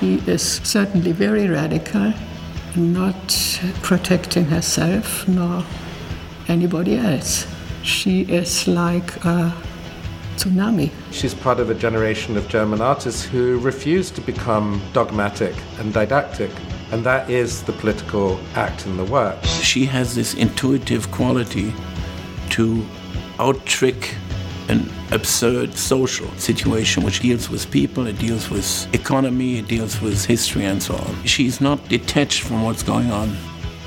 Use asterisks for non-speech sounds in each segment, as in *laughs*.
She is certainly very radical, not protecting herself nor anybody else. She is like a tsunami. She's part of a generation of German artists who refuse to become dogmatic and didactic. And that is the political act in the work. She has this intuitive quality to out-trick an absurd social situation which deals with people, it deals with economy, it deals with history and so on. She's not detached from what's going on.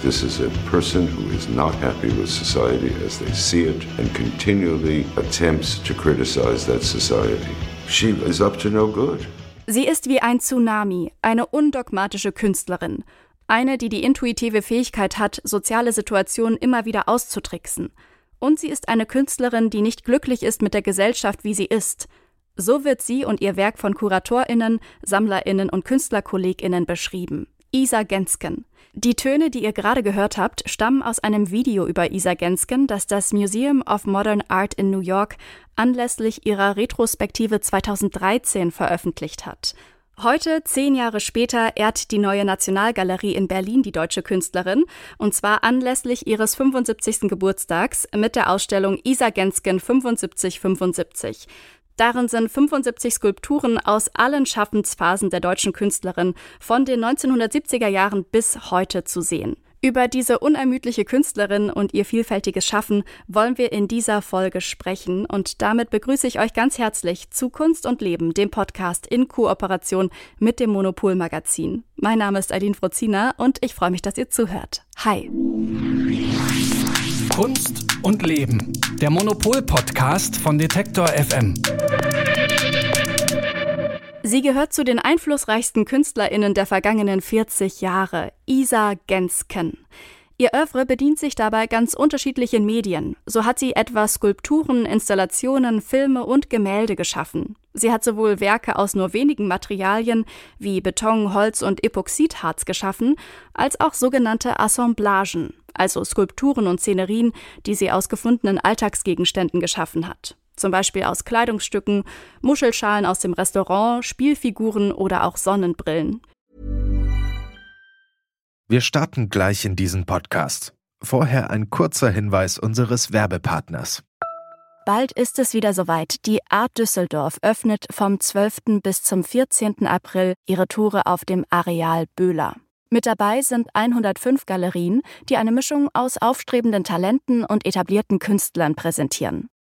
This is a person who is not happy with society as they see it and continually attempts to criticize that society. She is up to no good. Sie ist wie ein Tsunami, eine undogmatische Künstlerin, eine, die die intuitive Fähigkeit hat, soziale Situationen immer wieder auszutricksen. Und sie ist eine Künstlerin, die nicht glücklich ist mit der Gesellschaft, wie sie ist. So wird sie und ihr Werk von KuratorInnen, SammlerInnen und KünstlerkollegInnen beschrieben. Isa Gensken. Die Töne, die ihr gerade gehört habt, stammen aus einem Video über Isa Gensken, das das Museum of Modern Art in New York anlässlich ihrer Retrospektive 2013 veröffentlicht hat. Heute, zehn Jahre später, ehrt die neue Nationalgalerie in Berlin die deutsche Künstlerin, und zwar anlässlich ihres 75. Geburtstags mit der Ausstellung Isa Gensken 7575. Darin sind 75 Skulpturen aus allen Schaffensphasen der deutschen Künstlerin von den 1970er Jahren bis heute zu sehen. Über diese unermüdliche Künstlerin und ihr vielfältiges Schaffen wollen wir in dieser Folge sprechen und damit begrüße ich euch ganz herzlich zu Kunst und Leben, dem Podcast in Kooperation mit dem Monopol Magazin. Mein Name ist Aline Frozina und ich freue mich, dass ihr zuhört. Hi. Kunst und Leben. Der Monopol-Podcast von Detektor FM. Sie gehört zu den einflussreichsten KünstlerInnen der vergangenen 40 Jahre, Isa Gensken. Ihr Oeuvre bedient sich dabei ganz unterschiedlichen Medien. So hat sie etwa Skulpturen, Installationen, Filme und Gemälde geschaffen. Sie hat sowohl Werke aus nur wenigen Materialien wie Beton, Holz und Epoxidharz geschaffen, als auch sogenannte Assemblagen, also Skulpturen und Szenerien, die sie aus gefundenen Alltagsgegenständen geschaffen hat. Zum Beispiel aus Kleidungsstücken, Muschelschalen aus dem Restaurant, Spielfiguren oder auch Sonnenbrillen. Wir starten gleich in diesen Podcast. Vorher ein kurzer Hinweis unseres Werbepartners. Bald ist es wieder soweit. Die Art Düsseldorf öffnet vom 12. bis zum 14. April ihre Tore auf dem Areal Böhler. Mit dabei sind 105 Galerien, die eine Mischung aus aufstrebenden Talenten und etablierten Künstlern präsentieren.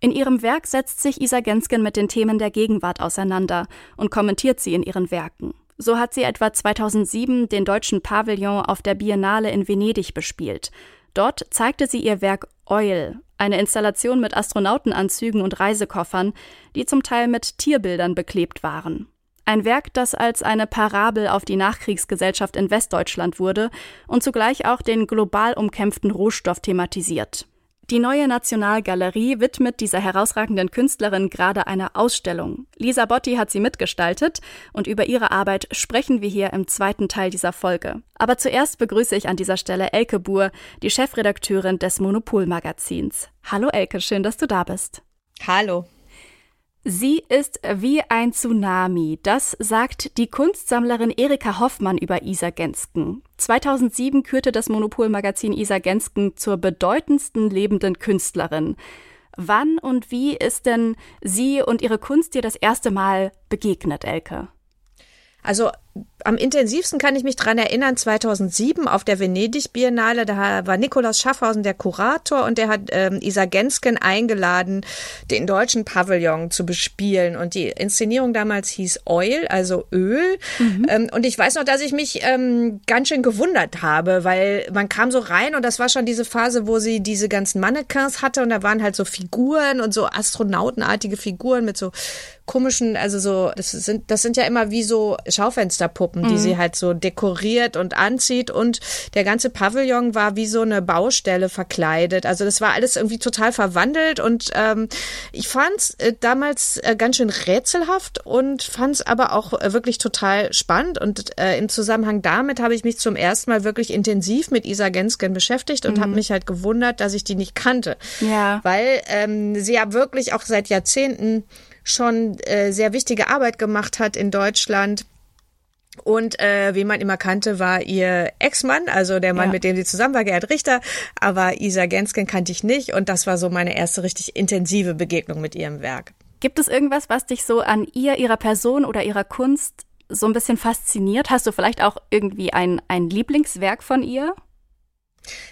In ihrem Werk setzt sich Isa Gensken mit den Themen der Gegenwart auseinander und kommentiert sie in ihren Werken. So hat sie etwa 2007 den deutschen Pavillon auf der Biennale in Venedig bespielt. Dort zeigte sie ihr Werk Oil, eine Installation mit Astronautenanzügen und Reisekoffern, die zum Teil mit Tierbildern beklebt waren. Ein Werk, das als eine Parabel auf die Nachkriegsgesellschaft in Westdeutschland wurde und zugleich auch den global umkämpften Rohstoff thematisiert. Die neue Nationalgalerie widmet dieser herausragenden Künstlerin gerade eine Ausstellung. Lisa Botti hat sie mitgestaltet und über ihre Arbeit sprechen wir hier im zweiten Teil dieser Folge. Aber zuerst begrüße ich an dieser Stelle Elke Buhr, die Chefredakteurin des Monopol-Magazins. Hallo Elke, schön, dass du da bist. Hallo. Sie ist wie ein Tsunami. Das sagt die Kunstsammlerin Erika Hoffmann über Isa Gensken. 2007 kürte das Monopolmagazin Isa Gensken zur bedeutendsten lebenden Künstlerin. Wann und wie ist denn sie und ihre Kunst dir das erste Mal begegnet, Elke? Also am intensivsten kann ich mich dran erinnern, 2007 auf der Venedig Biennale, da war Nikolaus Schaffhausen der Kurator und der hat ähm, Isa Gensken eingeladen, den deutschen Pavillon zu bespielen. Und die Inszenierung damals hieß Oil, also Öl. Mhm. Ähm, und ich weiß noch, dass ich mich ähm, ganz schön gewundert habe, weil man kam so rein und das war schon diese Phase, wo sie diese ganzen Mannequins hatte und da waren halt so Figuren und so astronautenartige Figuren mit so komischen, also so, das sind, das sind ja immer wie so Schaufensterpuppen, die mhm. sie halt so dekoriert und anzieht und der ganze Pavillon war wie so eine Baustelle verkleidet. Also das war alles irgendwie total verwandelt und ähm, ich fand's äh, damals äh, ganz schön rätselhaft und fand's aber auch äh, wirklich total spannend und äh, im Zusammenhang damit habe ich mich zum ersten Mal wirklich intensiv mit Isa Gensken beschäftigt und mhm. habe mich halt gewundert, dass ich die nicht kannte. Ja. Weil ähm, sie ja wirklich auch seit Jahrzehnten schon äh, sehr wichtige Arbeit gemacht hat in Deutschland. Und äh, wie man immer kannte, war ihr Ex-Mann, also der Mann, ja. mit dem sie zusammen war, Gerhard Richter. Aber Isa Gensken kannte ich nicht und das war so meine erste richtig intensive Begegnung mit ihrem Werk. Gibt es irgendwas, was dich so an ihr, ihrer Person oder ihrer Kunst so ein bisschen fasziniert? Hast du vielleicht auch irgendwie ein, ein Lieblingswerk von ihr?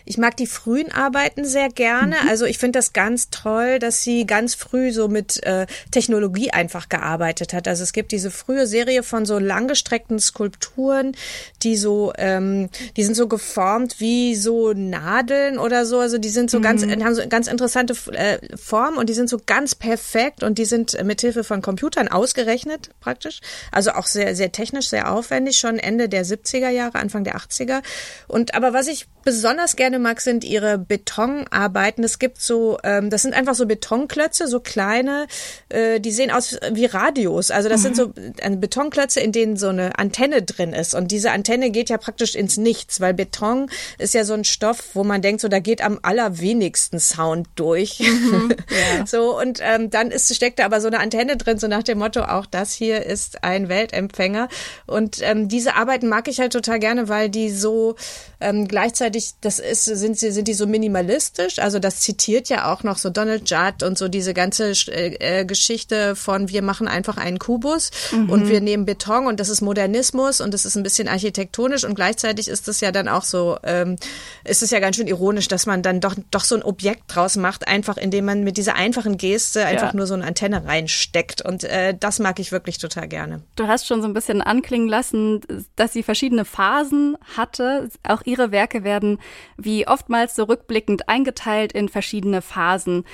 Ich mag die frühen Arbeiten sehr gerne. Mhm. Also ich finde das ganz toll, dass sie ganz früh so mit äh, Technologie einfach gearbeitet hat. Also es gibt diese frühe Serie von so langgestreckten Skulpturen, die so, ähm, die sind so geformt wie so Nadeln oder so. Also die sind so mhm. ganz, haben so ganz interessante äh, Formen und die sind so ganz perfekt und die sind mit Hilfe von Computern ausgerechnet praktisch. Also auch sehr, sehr technisch, sehr aufwendig, schon Ende der 70er Jahre, Anfang der 80er. Und aber was ich besonders gerne mag, sind ihre Betonarbeiten. Es gibt so, ähm, das sind einfach so Betonklötze, so kleine, äh, die sehen aus wie Radios. Also das mhm. sind so äh, Betonklötze, in denen so eine Antenne drin ist. Und diese Antenne geht ja praktisch ins Nichts, weil Beton ist ja so ein Stoff, wo man denkt, so da geht am allerwenigsten Sound durch. Mhm. Ja. *laughs* so und ähm, dann ist steckt da aber so eine Antenne drin, so nach dem Motto, auch das hier ist ein Weltempfänger. Und ähm, diese Arbeiten mag ich halt total gerne, weil die so ähm, gleichzeitig, das ist, sind sie, sind die so minimalistisch. Also das zitiert ja auch noch so Donald Judd und so diese ganze äh, äh, Geschichte von wir machen einfach einen Kubus mhm. und wir nehmen Beton und das ist Modernismus und das ist ein bisschen architektonisch und gleichzeitig ist es ja dann auch so, ähm, ist es ja ganz schön ironisch, dass man dann doch, doch so ein Objekt draus macht, einfach indem man mit dieser einfachen Geste einfach ja. nur so eine Antenne reinsteckt. Und äh, das mag ich wirklich total gerne. Du hast schon so ein bisschen anklingen lassen, dass sie verschiedene Phasen hatte. Auch ihre Werke werden wie oftmals so rückblickend eingeteilt in verschiedene Phasen.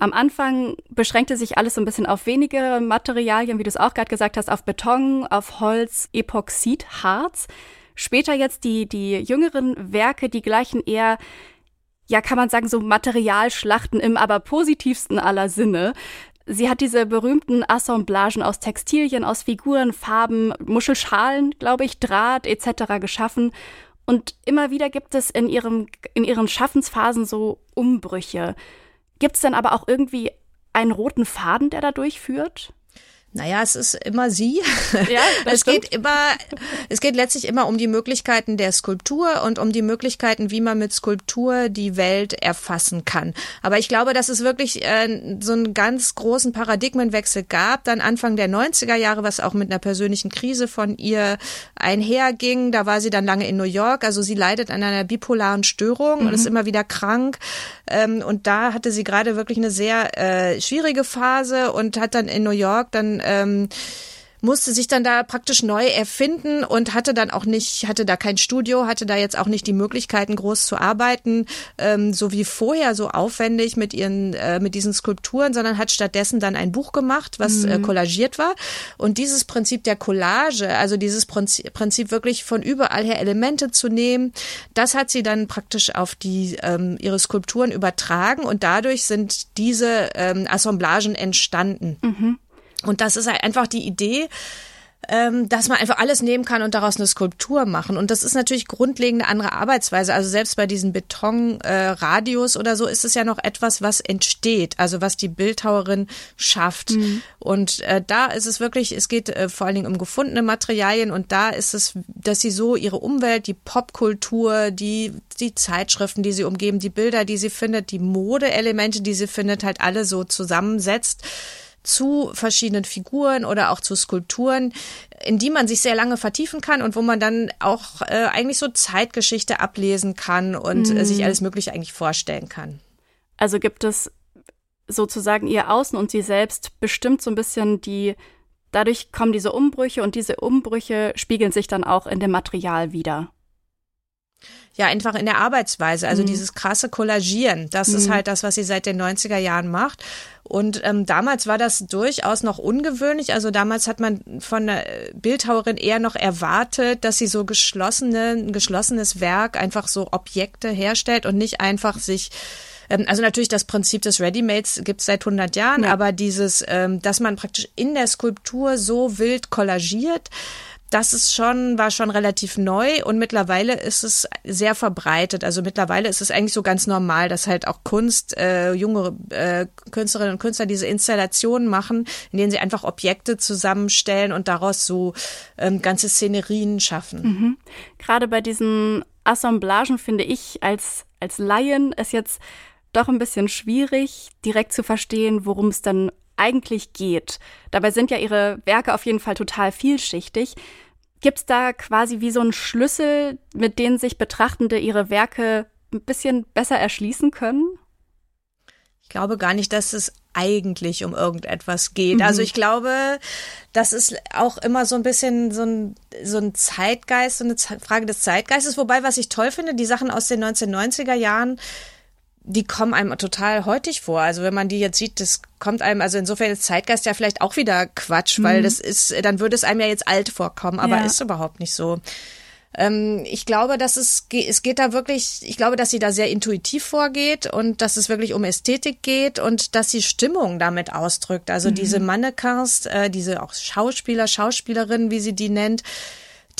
Am Anfang beschränkte sich alles so ein bisschen auf wenige Materialien, wie du es auch gerade gesagt hast, auf Beton, auf Holz, Epoxid, Harz. Später jetzt die, die jüngeren Werke, die gleichen eher, ja, kann man sagen, so Materialschlachten im aber positivsten aller Sinne. Sie hat diese berühmten Assemblagen aus Textilien, aus Figuren, Farben, Muschelschalen, glaube ich, Draht etc. geschaffen und immer wieder gibt es in, ihrem, in ihren Schaffensphasen so Umbrüche. Gibt es dann aber auch irgendwie einen roten Faden, der da durchführt? Naja, es ist immer sie. Ja, *laughs* es stimmt. geht immer, es geht letztlich immer um die Möglichkeiten der Skulptur und um die Möglichkeiten, wie man mit Skulptur die Welt erfassen kann. Aber ich glaube, dass es wirklich äh, so einen ganz großen Paradigmenwechsel gab, dann Anfang der 90er Jahre, was auch mit einer persönlichen Krise von ihr einherging. Da war sie dann lange in New York. Also sie leidet an einer bipolaren Störung mhm. und ist immer wieder krank. Ähm, und da hatte sie gerade wirklich eine sehr äh, schwierige Phase und hat dann in New York dann ähm, musste sich dann da praktisch neu erfinden und hatte dann auch nicht, hatte da kein Studio, hatte da jetzt auch nicht die Möglichkeiten, groß zu arbeiten, ähm, so wie vorher, so aufwendig mit ihren, äh, mit diesen Skulpturen, sondern hat stattdessen dann ein Buch gemacht, was äh, mhm. äh, collagiert war. Und dieses Prinzip der Collage, also dieses Prinzip, Prinzip wirklich von überall her Elemente zu nehmen, das hat sie dann praktisch auf die ähm, ihre Skulpturen übertragen und dadurch sind diese ähm, Assemblagen entstanden. Mhm. Und das ist halt einfach die Idee, ähm, dass man einfach alles nehmen kann und daraus eine Skulptur machen. Und das ist natürlich grundlegende andere Arbeitsweise. Also selbst bei diesen Betonradios äh, oder so ist es ja noch etwas, was entsteht, also was die Bildhauerin schafft. Mhm. Und äh, da ist es wirklich, es geht äh, vor allen Dingen um gefundene Materialien und da ist es, dass sie so ihre Umwelt, die Popkultur, die, die Zeitschriften, die sie umgeben, die Bilder, die sie findet, die Modeelemente, die sie findet, halt alle so zusammensetzt zu verschiedenen Figuren oder auch zu Skulpturen, in die man sich sehr lange vertiefen kann und wo man dann auch äh, eigentlich so Zeitgeschichte ablesen kann und mhm. äh, sich mhm. alles Mögliche eigentlich vorstellen kann. Also gibt es sozusagen ihr Außen und sie selbst bestimmt so ein bisschen die, dadurch kommen diese Umbrüche und diese Umbrüche spiegeln sich dann auch in dem Material wieder ja einfach in der Arbeitsweise. Also mhm. dieses krasse Kollagieren, das mhm. ist halt das, was sie seit den 90er Jahren macht. Und ähm, damals war das durchaus noch ungewöhnlich. Also damals hat man von der Bildhauerin eher noch erwartet, dass sie so geschlossene, ein geschlossenes Werk einfach so Objekte herstellt und nicht einfach sich ähm, also natürlich das Prinzip des Readymates gibt es seit 100 Jahren, ja. aber dieses, ähm, dass man praktisch in der Skulptur so wild kollagiert, das ist schon, war schon relativ neu und mittlerweile ist es sehr verbreitet. Also mittlerweile ist es eigentlich so ganz normal, dass halt auch Kunst, äh, junge äh, Künstlerinnen und Künstler diese Installationen machen, in denen sie einfach Objekte zusammenstellen und daraus so ähm, ganze Szenerien schaffen. Mhm. Gerade bei diesen Assemblagen finde ich als, als Laien es jetzt doch ein bisschen schwierig, direkt zu verstehen, worum es dann eigentlich geht. Dabei sind ja ihre Werke auf jeden Fall total vielschichtig. Gibt es da quasi wie so einen Schlüssel, mit denen sich Betrachtende ihre Werke ein bisschen besser erschließen können? Ich glaube gar nicht, dass es eigentlich um irgendetwas geht. Mhm. Also ich glaube, das ist auch immer so ein bisschen so ein, so ein Zeitgeist, so eine Frage des Zeitgeistes. Wobei, was ich toll finde, die Sachen aus den 1990er Jahren, die kommen einem total heutig vor. Also wenn man die jetzt sieht, das kommt einem, also insofern ist Zeitgeist ja vielleicht auch wieder Quatsch, mhm. weil das ist, dann würde es einem ja jetzt alt vorkommen, aber ja. ist überhaupt nicht so. Ähm, ich glaube, dass es, es geht da wirklich, ich glaube, dass sie da sehr intuitiv vorgeht und dass es wirklich um Ästhetik geht und dass sie Stimmung damit ausdrückt. Also mhm. diese Mannequins, äh, diese auch Schauspieler, Schauspielerinnen, wie sie die nennt,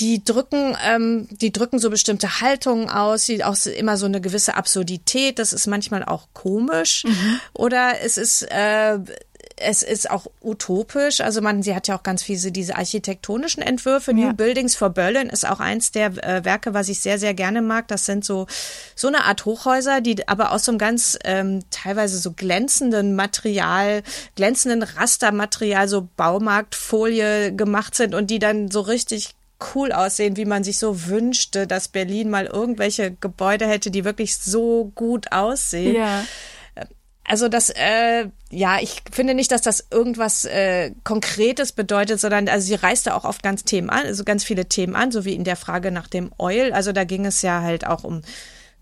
die drücken, ähm, die drücken so bestimmte Haltungen aus, die auch immer so eine gewisse Absurdität. Das ist manchmal auch komisch mhm. oder es ist äh, es ist auch utopisch. Also man, sie hat ja auch ganz viele diese architektonischen Entwürfe. Ja. New Buildings for Berlin ist auch eins der äh, Werke, was ich sehr, sehr gerne mag. Das sind so, so eine Art Hochhäuser, die aber aus so einem ganz ähm, teilweise so glänzenden Material, glänzenden Rastermaterial, so Baumarktfolie gemacht sind und die dann so richtig cool aussehen, wie man sich so wünschte, dass Berlin mal irgendwelche Gebäude hätte, die wirklich so gut aussehen. Ja. Also das, äh, ja, ich finde nicht, dass das irgendwas äh, Konkretes bedeutet, sondern also sie reißt da auch oft ganz Themen an, also ganz viele Themen an, so wie in der Frage nach dem Oil. Also da ging es ja halt auch um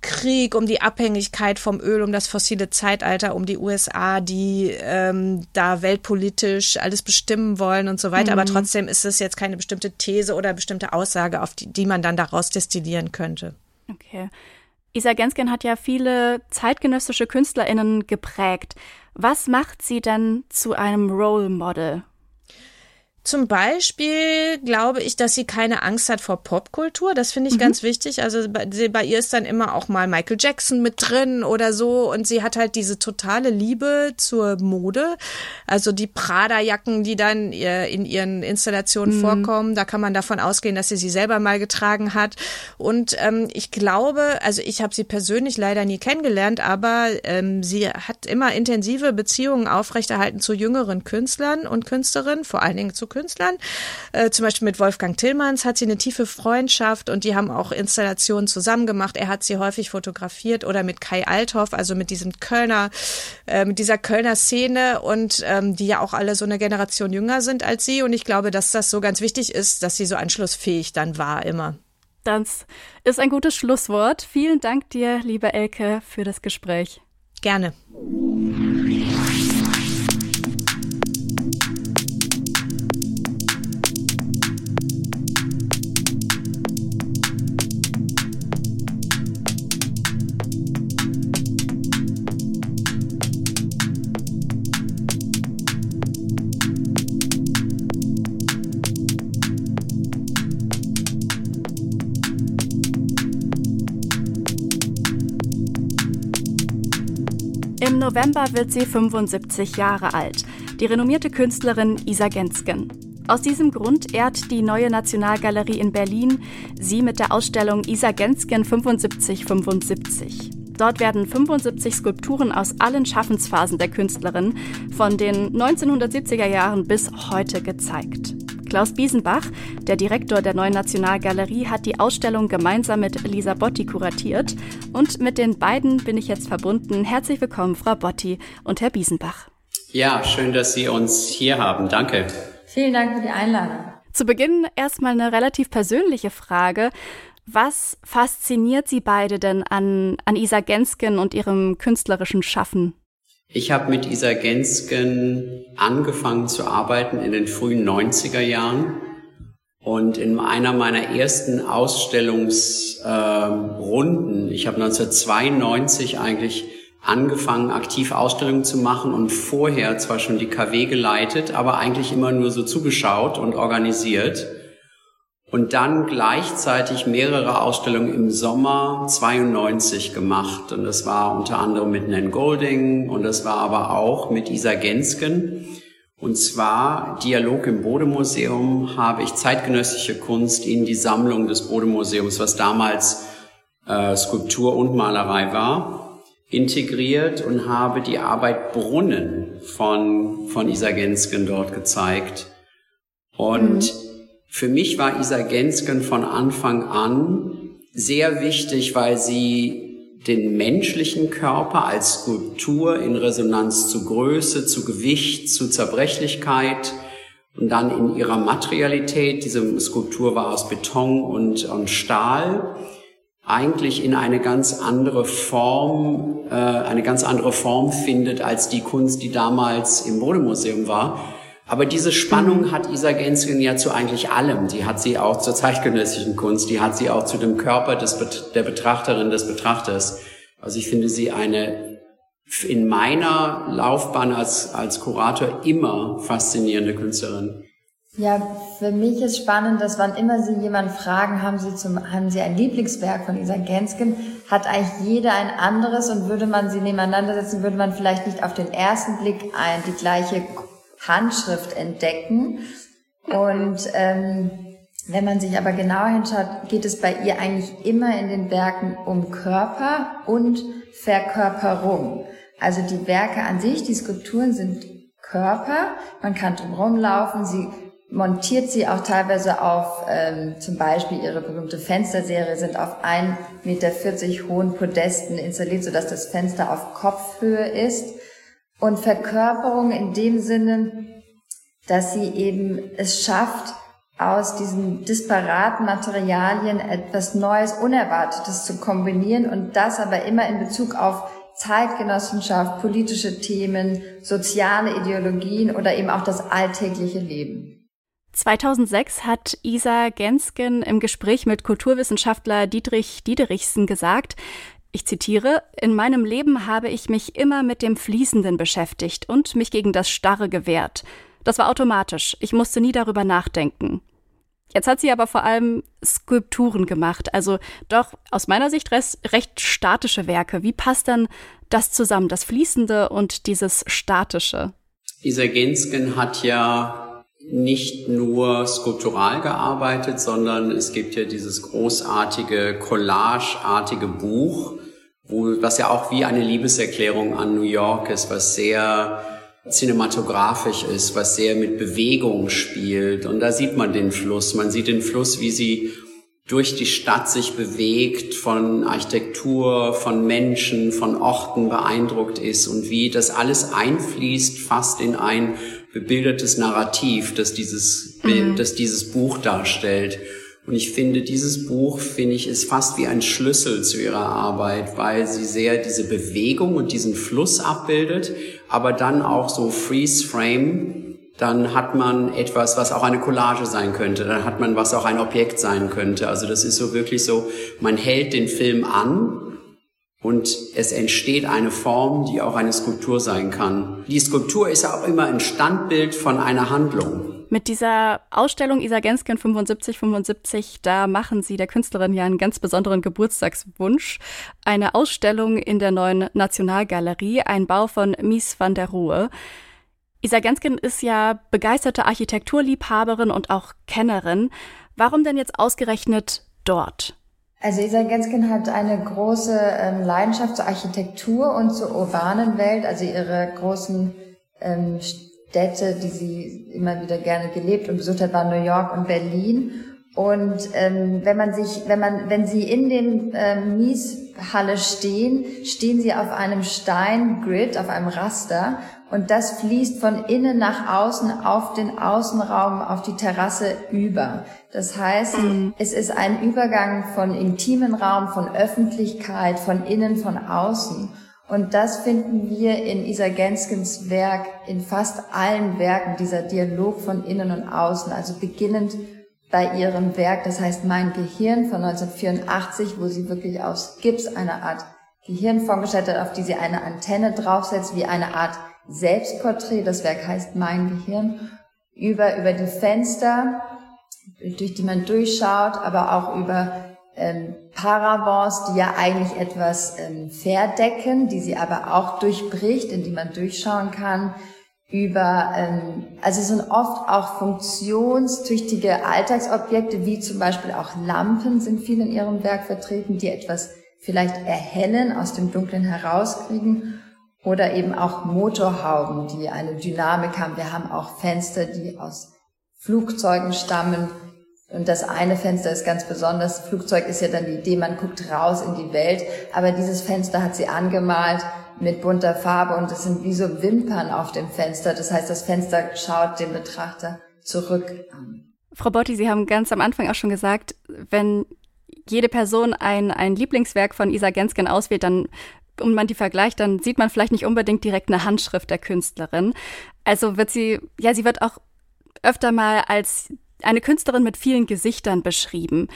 Krieg, um die Abhängigkeit vom Öl, um das fossile Zeitalter, um die USA, die ähm, da weltpolitisch alles bestimmen wollen und so weiter. Mhm. Aber trotzdem ist es jetzt keine bestimmte These oder bestimmte Aussage, auf die, die man dann daraus destillieren könnte. Okay. Isa Gensken hat ja viele zeitgenössische KünstlerInnen geprägt. Was macht sie denn zu einem Role Model? Zum Beispiel glaube ich, dass sie keine Angst hat vor Popkultur. Das finde ich mhm. ganz wichtig. Also bei, bei, ihr ist dann immer auch mal Michael Jackson mit drin oder so. Und sie hat halt diese totale Liebe zur Mode. Also die Prada-Jacken, die dann in ihren Installationen mhm. vorkommen. Da kann man davon ausgehen, dass sie sie selber mal getragen hat. Und ähm, ich glaube, also ich habe sie persönlich leider nie kennengelernt, aber ähm, sie hat immer intensive Beziehungen aufrechterhalten zu jüngeren Künstlern und Künstlerinnen, vor allen Dingen zu Künstlern. Künstlern. Äh, zum Beispiel mit Wolfgang Tillmanns hat sie eine tiefe Freundschaft und die haben auch Installationen zusammen gemacht. Er hat sie häufig fotografiert oder mit Kai Althoff, also mit diesem Kölner, äh, mit dieser Kölner Szene und ähm, die ja auch alle so eine Generation jünger sind als sie. Und ich glaube, dass das so ganz wichtig ist, dass sie so anschlussfähig dann war immer. Das ist ein gutes Schlusswort. Vielen Dank dir, liebe Elke, für das Gespräch. Gerne. Im November wird sie 75 Jahre alt, die renommierte Künstlerin Isa Gensken. Aus diesem Grund ehrt die Neue Nationalgalerie in Berlin sie mit der Ausstellung Isa Gensken 7575. Dort werden 75 Skulpturen aus allen Schaffensphasen der Künstlerin von den 1970er Jahren bis heute gezeigt. Klaus Biesenbach, der Direktor der Neuen Nationalgalerie, hat die Ausstellung gemeinsam mit Lisa Botti kuratiert. Und mit den beiden bin ich jetzt verbunden. Herzlich willkommen, Frau Botti und Herr Biesenbach. Ja, schön, dass Sie uns hier haben. Danke. Vielen Dank für die Einladung. Zu Beginn erstmal eine relativ persönliche Frage. Was fasziniert Sie beide denn an, an Isa Gensken und ihrem künstlerischen Schaffen? Ich habe mit Isa Gensken angefangen zu arbeiten in den frühen 90er Jahren. Und in einer meiner ersten Ausstellungsrunden, äh, ich habe 1992 eigentlich angefangen, aktiv Ausstellungen zu machen und vorher zwar schon die KW geleitet, aber eigentlich immer nur so zugeschaut und organisiert und dann gleichzeitig mehrere Ausstellungen im Sommer 92 gemacht. Und das war unter anderem mit Nan Golding und das war aber auch mit Isa Gensken. Und zwar Dialog im Bodemuseum habe ich zeitgenössische Kunst in die Sammlung des Bodemuseums, was damals äh, Skulptur und Malerei war, integriert und habe die Arbeit Brunnen von, von Isa Gensken dort gezeigt. Und mhm für mich war Isa Gensken von Anfang an sehr wichtig, weil sie den menschlichen Körper als Skulptur in Resonanz zu Größe, zu Gewicht, zu Zerbrechlichkeit und dann in ihrer Materialität, diese Skulptur war aus Beton und, und Stahl, eigentlich in eine ganz andere Form, äh, eine ganz andere Form findet als die Kunst, die damals im Modemuseum war. Aber diese Spannung hat Isa Genskin ja zu eigentlich allem. Die hat sie auch zur zeitgenössischen Kunst, die hat sie auch zu dem Körper des, der Betrachterin, des Betrachters. Also ich finde sie eine in meiner Laufbahn als, als Kurator immer faszinierende Künstlerin. Ja, für mich ist spannend, dass wann immer Sie jemanden fragen, haben Sie zum, haben Sie ein Lieblingswerk von Isa Genskin, hat eigentlich jeder ein anderes und würde man sie nebeneinander setzen, würde man vielleicht nicht auf den ersten Blick ein, die gleiche Handschrift entdecken. Und ähm, wenn man sich aber genauer hinschaut, geht es bei ihr eigentlich immer in den Werken um Körper und Verkörperung. Also die Werke an sich, die Skulpturen sind Körper, man kann drumherum laufen, sie montiert sie auch teilweise auf, ähm, zum Beispiel ihre berühmte Fensterserie sind auf 1,40 Meter hohen Podesten installiert, sodass das Fenster auf Kopfhöhe ist. Und Verkörperung in dem Sinne, dass sie eben es schafft, aus diesen disparaten Materialien etwas Neues, Unerwartetes zu kombinieren und das aber immer in Bezug auf Zeitgenossenschaft, politische Themen, soziale Ideologien oder eben auch das alltägliche Leben. 2006 hat Isa Gensken im Gespräch mit Kulturwissenschaftler Dietrich Diederichsen gesagt, ich zitiere, in meinem Leben habe ich mich immer mit dem Fließenden beschäftigt und mich gegen das Starre gewehrt. Das war automatisch, ich musste nie darüber nachdenken. Jetzt hat sie aber vor allem Skulpturen gemacht, also doch aus meiner Sicht recht statische Werke. Wie passt dann das zusammen, das Fließende und dieses Statische? Isa Gensken hat ja nicht nur skulptural gearbeitet, sondern es gibt ja dieses großartige, collageartige Buch, wo, was ja auch wie eine Liebeserklärung an New York ist, was sehr cinematografisch ist, was sehr mit Bewegung spielt. Und da sieht man den Fluss. Man sieht den Fluss, wie sie durch die Stadt sich bewegt, von Architektur, von Menschen, von Orten beeindruckt ist und wie das alles einfließt fast in ein bebildertes Narrativ, das dieses, mhm. das dieses Buch darstellt. Und ich finde, dieses Buch, finde ich, ist fast wie ein Schlüssel zu ihrer Arbeit, weil sie sehr diese Bewegung und diesen Fluss abbildet, aber dann auch so Freeze Frame, dann hat man etwas, was auch eine Collage sein könnte, dann hat man was auch ein Objekt sein könnte. Also das ist so wirklich so, man hält den Film an und es entsteht eine Form, die auch eine Skulptur sein kann. Die Skulptur ist auch immer ein Standbild von einer Handlung. Mit dieser Ausstellung Isa Gensken 75 75, da machen Sie der Künstlerin ja einen ganz besonderen Geburtstagswunsch. Eine Ausstellung in der neuen Nationalgalerie, ein Bau von Mies van der Rohe. Isa Gensken ist ja begeisterte Architekturliebhaberin und auch Kennerin. Warum denn jetzt ausgerechnet dort? Also Isa Genskin hat eine große ähm, Leidenschaft zur Architektur und zur urbanen Welt, also ihre großen ähm, Städte, die sie immer wieder gerne gelebt und besucht hat, waren New York und Berlin. Und ähm, wenn man sich, wenn man, wenn sie in dem ähm, Mieshalle stehen, stehen sie auf einem Steingrid, auf einem Raster, und das fließt von innen nach außen auf den Außenraum, auf die Terrasse über. Das heißt, mhm. es ist ein Übergang von intimen Raum, von Öffentlichkeit, von innen, von außen. Und das finden wir in Isa Genskens Werk, in fast allen Werken, dieser Dialog von innen und außen, also beginnend bei ihrem Werk, das heißt Mein Gehirn von 1984, wo sie wirklich aus Gips eine Art Gehirn vorgestellt hat, auf die sie eine Antenne draufsetzt, wie eine Art Selbstporträt. Das Werk heißt Mein Gehirn. Über, über die Fenster, durch die man durchschaut, aber auch über ähm, Paravents, die ja eigentlich etwas ähm, verdecken, die sie aber auch durchbricht, in die man durchschauen kann, über, ähm, also es sind oft auch funktionstüchtige Alltagsobjekte, wie zum Beispiel auch Lampen sind viel in ihrem Werk vertreten, die etwas vielleicht erhellen, aus dem Dunklen herauskriegen, oder eben auch Motorhauben, die eine Dynamik haben. Wir haben auch Fenster, die aus Flugzeugen stammen, und das eine Fenster ist ganz besonders. Flugzeug ist ja dann die Idee, man guckt raus in die Welt. Aber dieses Fenster hat sie angemalt mit bunter Farbe und es sind wie so Wimpern auf dem Fenster. Das heißt, das Fenster schaut den Betrachter zurück an. Frau Botti, Sie haben ganz am Anfang auch schon gesagt, wenn jede Person ein, ein Lieblingswerk von Isa Gensken auswählt, dann und man die vergleicht, dann sieht man vielleicht nicht unbedingt direkt eine Handschrift der Künstlerin. Also wird sie, ja, sie wird auch öfter mal als eine Künstlerin mit vielen Gesichtern beschrieben.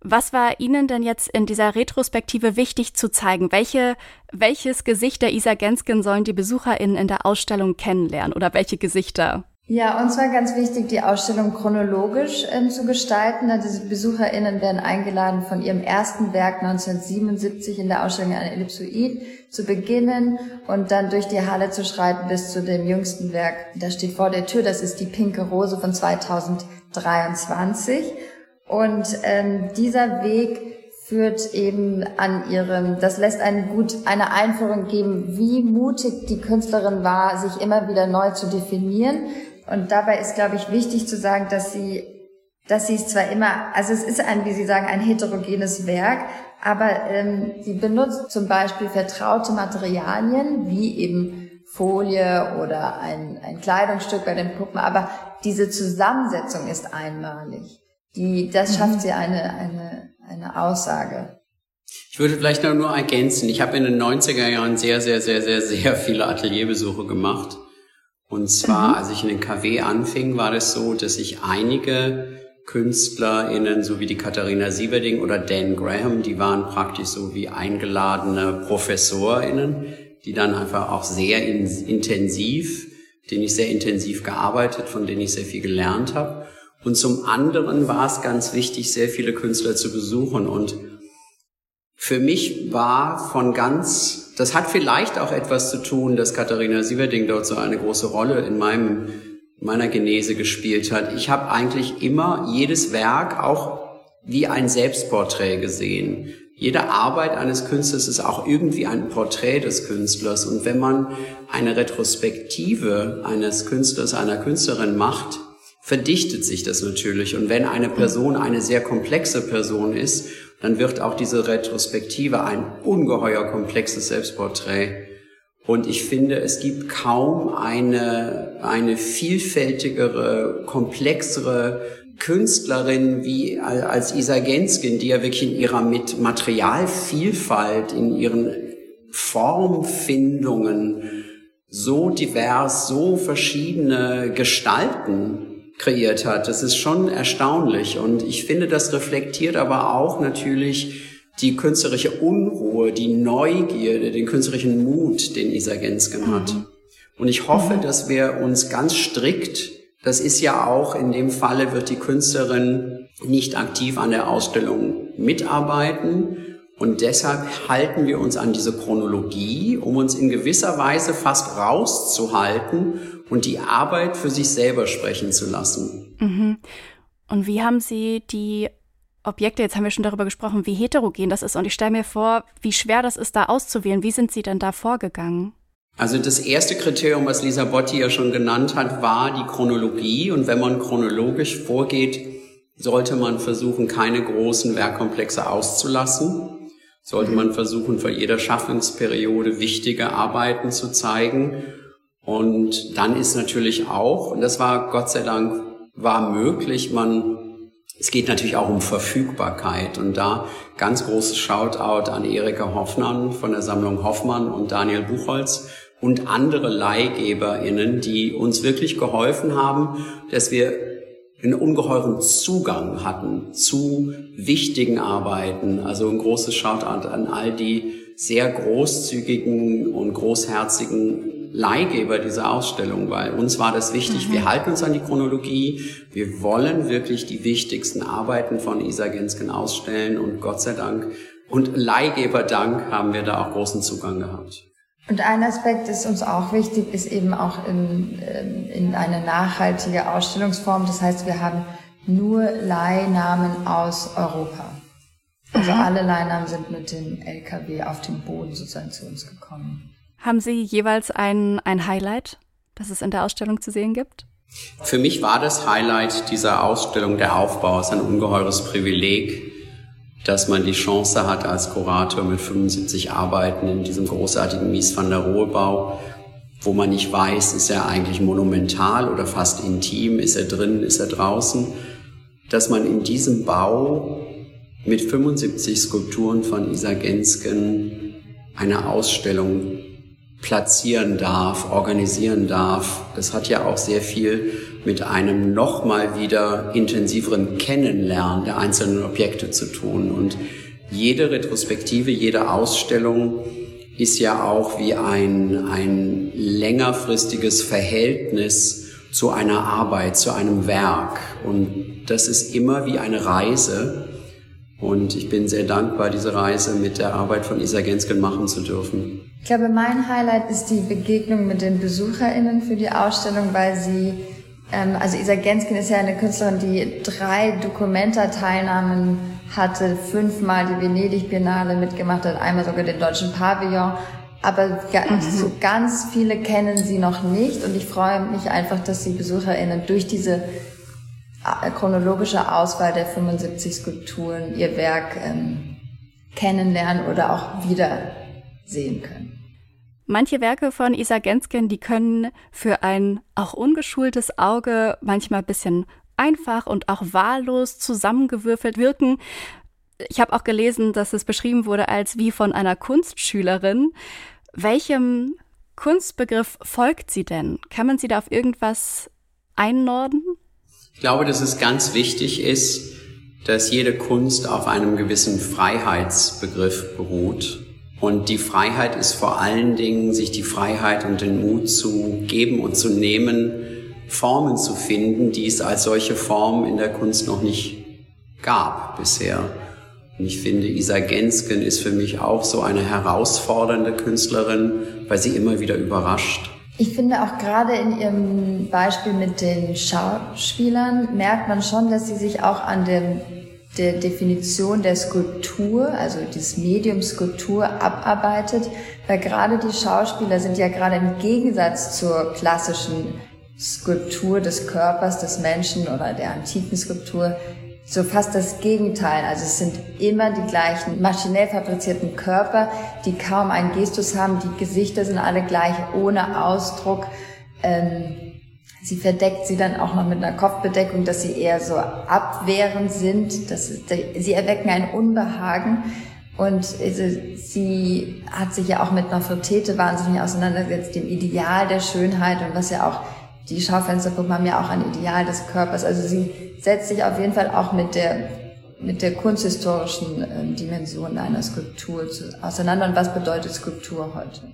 Was war Ihnen denn jetzt in dieser Retrospektive wichtig zu zeigen? Welche, welches Gesicht der Isa Genskin sollen die BesucherInnen in der Ausstellung kennenlernen oder welche Gesichter? Ja, uns war ganz wichtig, die Ausstellung chronologisch ähm, zu gestalten. Also die BesucherInnen werden eingeladen, von ihrem ersten Werk 1977 in der Ausstellung an Ellipsoid zu beginnen und dann durch die Halle zu schreiten bis zu dem jüngsten Werk. Da steht vor der Tür, das ist die Pinke Rose von 2023. Und ähm, dieser Weg führt eben an ihrem, das lässt einen gut eine Einführung geben, wie mutig die Künstlerin war, sich immer wieder neu zu definieren und dabei ist, glaube ich, wichtig zu sagen, dass sie, dass sie es zwar immer, also es ist ein, wie Sie sagen, ein heterogenes Werk, aber ähm, sie benutzt zum Beispiel vertraute Materialien, wie eben Folie oder ein, ein Kleidungsstück bei den Puppen, aber diese Zusammensetzung ist einmalig. Die, das schafft mhm. sie eine, eine, eine Aussage. Ich würde vielleicht noch nur ergänzen, ich habe in den 90er Jahren sehr, sehr, sehr, sehr, sehr viele Atelierbesuche gemacht und zwar, mhm. als ich in den KW anfing, war das so, dass ich einige KünstlerInnen, so wie die Katharina Sieberding oder Dan Graham, die waren praktisch so wie eingeladene ProfessorInnen, die dann einfach auch sehr in, intensiv, denen ich sehr intensiv gearbeitet, von denen ich sehr viel gelernt habe. Und zum anderen war es ganz wichtig, sehr viele Künstler zu besuchen. Und für mich war von ganz das hat vielleicht auch etwas zu tun, dass Katharina Sieverding dort so eine große Rolle in meinem, meiner Genese gespielt hat. Ich habe eigentlich immer jedes Werk auch wie ein Selbstporträt gesehen. Jede Arbeit eines Künstlers ist auch irgendwie ein Porträt des Künstlers. Und wenn man eine Retrospektive eines Künstlers, einer Künstlerin macht, verdichtet sich das natürlich. Und wenn eine Person eine sehr komplexe Person ist dann wird auch diese Retrospektive ein ungeheuer komplexes Selbstporträt. Und ich finde, es gibt kaum eine, eine vielfältigere, komplexere Künstlerin wie als Isa Genskin, die ja wirklich in ihrer mit Materialvielfalt, in ihren Formfindungen so divers, so verschiedene Gestalten kreiert hat. Das ist schon erstaunlich und ich finde, das reflektiert aber auch natürlich die künstlerische Unruhe, die Neugierde, den künstlerischen Mut, den Isa Gensken hat. Mhm. Und ich hoffe, mhm. dass wir uns ganz strikt, das ist ja auch in dem Falle wird die Künstlerin nicht aktiv an der Ausstellung mitarbeiten, und deshalb halten wir uns an diese Chronologie, um uns in gewisser Weise fast rauszuhalten und die Arbeit für sich selber sprechen zu lassen. Mhm. Und wie haben Sie die Objekte, jetzt haben wir schon darüber gesprochen, wie heterogen das ist. Und ich stelle mir vor, wie schwer das ist, da auszuwählen. Wie sind Sie denn da vorgegangen? Also das erste Kriterium, was Lisa Botti ja schon genannt hat, war die Chronologie. Und wenn man chronologisch vorgeht, sollte man versuchen, keine großen Werkkomplexe auszulassen. Sollte man versuchen, vor jeder Schaffungsperiode wichtige Arbeiten zu zeigen. Und dann ist natürlich auch, und das war Gott sei Dank, war möglich, man es geht natürlich auch um Verfügbarkeit und da ganz großes Shoutout an Erika Hoffmann von der Sammlung Hoffmann und Daniel Buchholz und andere LeihgeberInnen, die uns wirklich geholfen haben, dass wir einen ungeheuren Zugang hatten zu wichtigen Arbeiten. Also ein großes Shoutout an all die sehr großzügigen und großherzigen Leihgeber dieser Ausstellung, weil uns war das wichtig, mhm. wir halten uns an die Chronologie, wir wollen wirklich die wichtigsten Arbeiten von Isa Gensken ausstellen und Gott sei Dank und Leihgeberdank haben wir da auch großen Zugang gehabt. Und ein Aspekt ist uns auch wichtig, ist eben auch in, ähm, in eine nachhaltige Ausstellungsform. Das heißt, wir haben nur Leihnamen aus Europa. Also mhm. alle Leihnamen sind mit dem LKW auf dem Boden sozusagen zu uns gekommen. Haben Sie jeweils ein, ein Highlight, das es in der Ausstellung zu sehen gibt? Für mich war das Highlight dieser Ausstellung der Aufbau. Es ist ein ungeheures Privileg, dass man die Chance hat, als Kurator mit 75 Arbeiten in diesem großartigen Mies van der Rohe Bau, wo man nicht weiß, ist er eigentlich monumental oder fast intim, ist er drin, ist er draußen, dass man in diesem Bau mit 75 Skulpturen von Isa Gensken eine Ausstellung platzieren darf, organisieren darf. Das hat ja auch sehr viel mit einem nochmal wieder intensiveren Kennenlernen der einzelnen Objekte zu tun. Und jede Retrospektive, jede Ausstellung ist ja auch wie ein, ein längerfristiges Verhältnis zu einer Arbeit, zu einem Werk. Und das ist immer wie eine Reise. Und ich bin sehr dankbar, diese Reise mit der Arbeit von Isa Gensken machen zu dürfen. Ich glaube, mein Highlight ist die Begegnung mit den BesucherInnen für die Ausstellung, weil sie, also Isa Genskin ist ja eine Künstlerin, die drei Dokumenta-Teilnahmen hatte, fünfmal die Venedig-Biennale mitgemacht hat, einmal sogar den Deutschen Pavillon. Aber mhm. so ganz viele kennen sie noch nicht und ich freue mich einfach, dass die BesucherInnen durch diese äh, chronologische Auswahl der 75 Skulpturen ihr Werk ähm, kennenlernen oder auch wieder sehen können. Manche Werke von Isa Gensken, die können für ein auch ungeschultes Auge manchmal ein bisschen einfach und auch wahllos zusammengewürfelt wirken. Ich habe auch gelesen, dass es beschrieben wurde als wie von einer Kunstschülerin. Welchem Kunstbegriff folgt sie denn? Kann man sie da auf irgendwas einnorden? Ich glaube, dass es ganz wichtig ist, dass jede Kunst auf einem gewissen Freiheitsbegriff beruht und die Freiheit ist vor allen Dingen, sich die Freiheit und den Mut zu geben und zu nehmen, Formen zu finden, die es als solche Form in der Kunst noch nicht gab bisher. Und ich finde, Isa Gensken ist für mich auch so eine herausfordernde Künstlerin, weil sie immer wieder überrascht. Ich finde auch gerade in Ihrem Beispiel mit den Schauspielern merkt man schon, dass sie sich auch an dem der Definition der Skulptur, also des Mediums Skulptur abarbeitet, weil gerade die Schauspieler sind ja gerade im Gegensatz zur klassischen Skulptur des Körpers des Menschen oder der antiken Skulptur so fast das Gegenteil. Also es sind immer die gleichen maschinell fabrizierten Körper, die kaum einen Gestus haben. Die Gesichter sind alle gleich, ohne Ausdruck. Ähm, Sie verdeckt sie dann auch noch mit einer Kopfbedeckung, dass sie eher so abwehrend sind. Dass sie erwecken ein Unbehagen. Und sie hat sich ja auch mit Nofretete wahnsinnig auseinandergesetzt, dem Ideal der Schönheit und was ja auch, die Schaufensterpuppen haben ja auch ein Ideal des Körpers. Also sie setzt sich auf jeden Fall auch mit der, mit der kunsthistorischen ähm, Dimension einer Skulptur auseinander. Und was bedeutet Skulptur heute?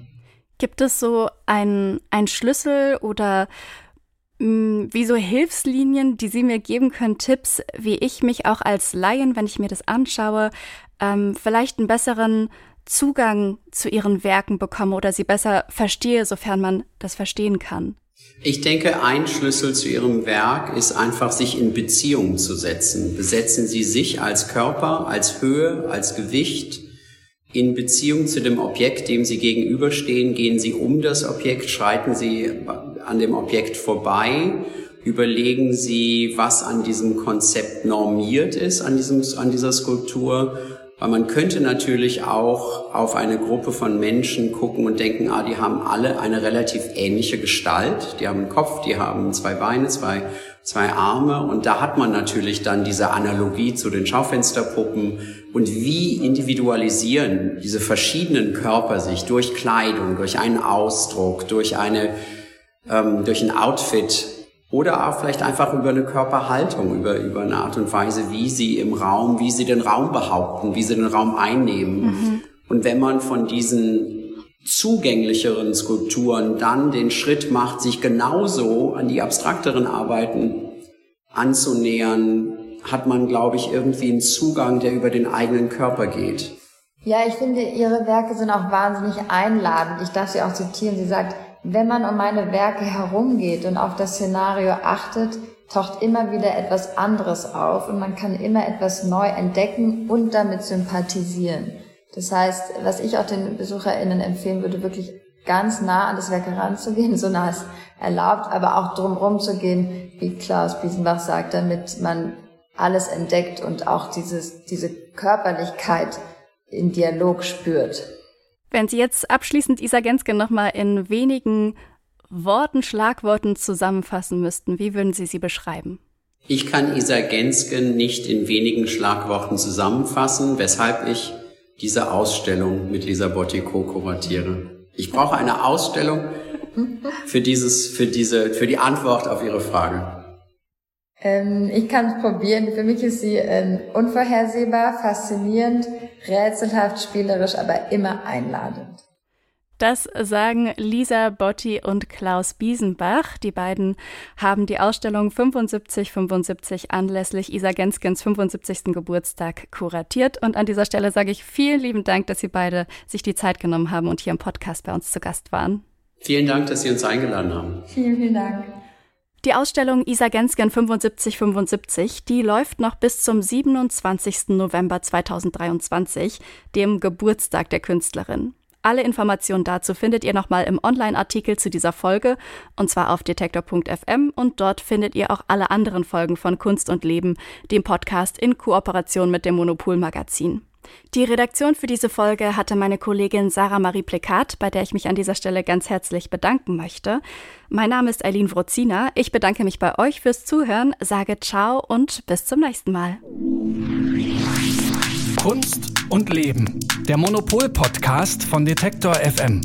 Gibt es so einen, einen Schlüssel oder wie so Hilfslinien, die Sie mir geben können, Tipps, wie ich mich auch als Laien, wenn ich mir das anschaue, ähm, vielleicht einen besseren Zugang zu Ihren Werken bekomme oder sie besser verstehe, sofern man das verstehen kann? Ich denke, ein Schlüssel zu Ihrem Werk ist einfach, sich in Beziehung zu setzen. Besetzen Sie sich als Körper, als Höhe, als Gewicht in Beziehung zu dem Objekt, dem Sie gegenüberstehen. Gehen Sie um das Objekt, schreiten Sie an dem Objekt vorbei, überlegen Sie, was an diesem Konzept normiert ist, an, diesem, an dieser Skulptur weil man könnte natürlich auch auf eine Gruppe von Menschen gucken und denken, ah, die haben alle eine relativ ähnliche Gestalt. Die haben einen Kopf, die haben zwei Beine, zwei, zwei Arme. Und da hat man natürlich dann diese Analogie zu den Schaufensterpuppen. Und wie individualisieren diese verschiedenen Körper sich durch Kleidung, durch einen Ausdruck, durch eine, ähm, durch ein Outfit oder auch vielleicht einfach über eine Körperhaltung, über, über eine Art und Weise, wie sie im Raum, wie sie den Raum behaupten, wie sie den Raum einnehmen. Mhm. Und wenn man von diesen zugänglicheren Skulpturen dann den Schritt macht, sich genauso an die abstrakteren Arbeiten anzunähern, hat man, glaube ich, irgendwie einen Zugang, der über den eigenen Körper geht. Ja, ich finde, Ihre Werke sind auch wahnsinnig einladend. Ich darf Sie auch zitieren. Sie sagt, wenn man um meine Werke herumgeht und auf das Szenario achtet, taucht immer wieder etwas anderes auf und man kann immer etwas neu entdecken und damit sympathisieren. Das heißt, was ich auch den BesucherInnen empfehlen würde, wirklich ganz nah an das Werk heranzugehen, *laughs* so nah es erlaubt, aber auch drumherum zu gehen, wie Klaus Biesenbach sagt, damit man alles entdeckt und auch dieses, diese Körperlichkeit in Dialog spürt. Wenn Sie jetzt abschließend Isa Genske nochmal in wenigen Worten, Schlagworten zusammenfassen müssten, wie würden Sie sie beschreiben? Ich kann Isa Genske nicht in wenigen Schlagworten zusammenfassen, weshalb ich diese Ausstellung mit Lisa Botti co-kuratiere. Ich brauche eine Ausstellung für dieses, für diese, für die Antwort auf Ihre Frage. Ähm, ich kann es probieren. Für mich ist sie ähm, unvorhersehbar, faszinierend, rätselhaft, spielerisch, aber immer einladend. Das sagen Lisa Botti und Klaus Biesenbach. Die beiden haben die Ausstellung 7575 anlässlich Isa Genskens 75. Geburtstag kuratiert. Und an dieser Stelle sage ich vielen lieben Dank, dass Sie beide sich die Zeit genommen haben und hier im Podcast bei uns zu Gast waren. Vielen Dank, dass Sie uns eingeladen haben. Vielen, vielen Dank. Die Ausstellung Isa Gensken 7575, die läuft noch bis zum 27. November 2023, dem Geburtstag der Künstlerin. Alle Informationen dazu findet ihr nochmal im Online-Artikel zu dieser Folge, und zwar auf detektor.fm und dort findet ihr auch alle anderen Folgen von Kunst und Leben, dem Podcast in Kooperation mit dem Monopol Magazin. Die Redaktion für diese Folge hatte meine Kollegin Sarah Marie Plekat, bei der ich mich an dieser Stelle ganz herzlich bedanken möchte. Mein Name ist Eileen Wrozina. Ich bedanke mich bei euch fürs Zuhören, sage ciao und bis zum nächsten Mal. Kunst und Leben. Der Monopol-Podcast von Detektor FM.